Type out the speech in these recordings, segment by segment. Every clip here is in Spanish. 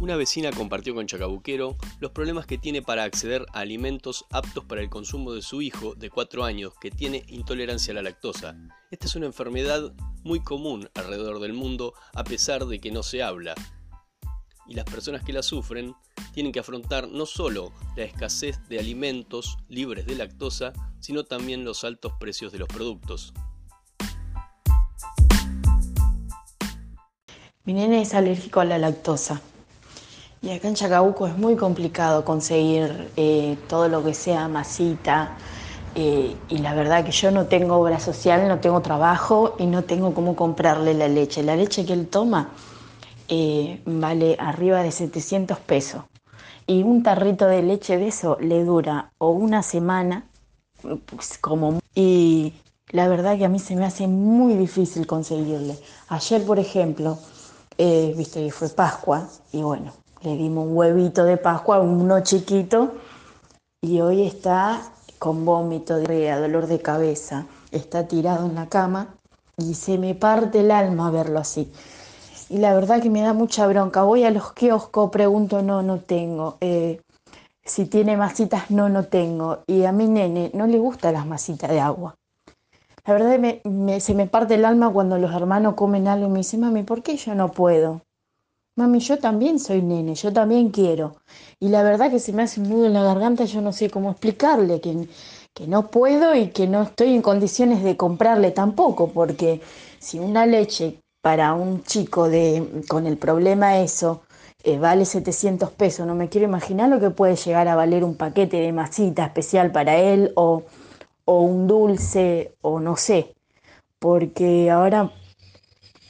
Una vecina compartió con Chacabuquero los problemas que tiene para acceder a alimentos aptos para el consumo de su hijo de 4 años que tiene intolerancia a la lactosa. Esta es una enfermedad muy común alrededor del mundo a pesar de que no se habla. Y las personas que la sufren tienen que afrontar no solo la escasez de alimentos libres de lactosa, sino también los altos precios de los productos. Mi nene es alérgico a la lactosa. Y acá en Chacabuco es muy complicado conseguir eh, todo lo que sea masita. Eh, y la verdad que yo no tengo obra social, no tengo trabajo y no tengo cómo comprarle la leche. La leche que él toma eh, vale arriba de 700 pesos. Y un tarrito de leche de eso le dura o una semana, pues como... Y la verdad que a mí se me hace muy difícil conseguirle. Ayer, por ejemplo, viste que fue Pascua y bueno, le dimos un huevito de Pascua, uno chiquito, y hoy está con vómito, de dolor de cabeza, está tirado en la cama y se me parte el alma verlo así. Y la verdad que me da mucha bronca. Voy a los kioscos, pregunto, no, no tengo. Eh, si tiene masitas, no, no tengo. Y a mi nene no le gustan las masitas de agua. La verdad me, se me parte el alma cuando los hermanos comen algo y me dicen, mami, ¿por qué yo no puedo? Mami, yo también soy nene, yo también quiero. Y la verdad que se me hace un nudo en la garganta, yo no sé cómo explicarle que, que no puedo y que no estoy en condiciones de comprarle tampoco, porque si una leche para un chico de, con el problema eso eh, vale 700 pesos, no me quiero imaginar lo que puede llegar a valer un paquete de masita especial para él o, o un dulce o no sé, porque ahora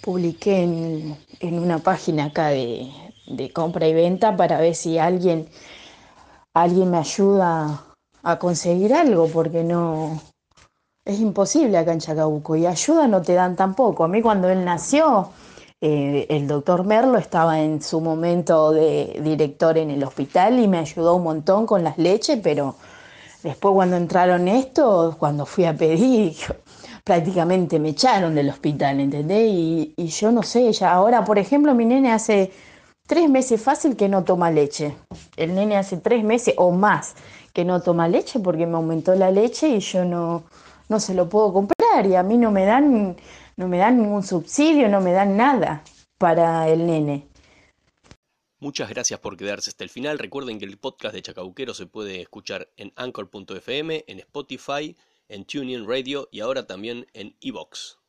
publiqué en, una página acá de, compra y venta para ver si alguien, alguien me ayuda a conseguir algo, porque no es imposible acá en Chacabuco y ayuda no te dan tampoco. A mí cuando él nació, eh, el doctor Merlo estaba en su momento de director en el hospital y me ayudó un montón con las leches, pero después cuando entraron estos, cuando fui a pedir, prácticamente me echaron del hospital, ¿entendés? Y, yo no sé, ya ahora, por ejemplo, mi nene hace tres meses fácil que no toma leche. El nene hace tres meses o más que no toma leche porque me aumentó la leche y yo no, no se lo puedo comprar y a mí no me dan, no me dan ningún subsidio, no me dan nada para el nene. Muchas gracias por quedarse hasta el final. Recuerden que el podcast de Chacabuquero se puede escuchar en anchor.fm, en Spotify, en TuneIn Radio y ahora también en Evox.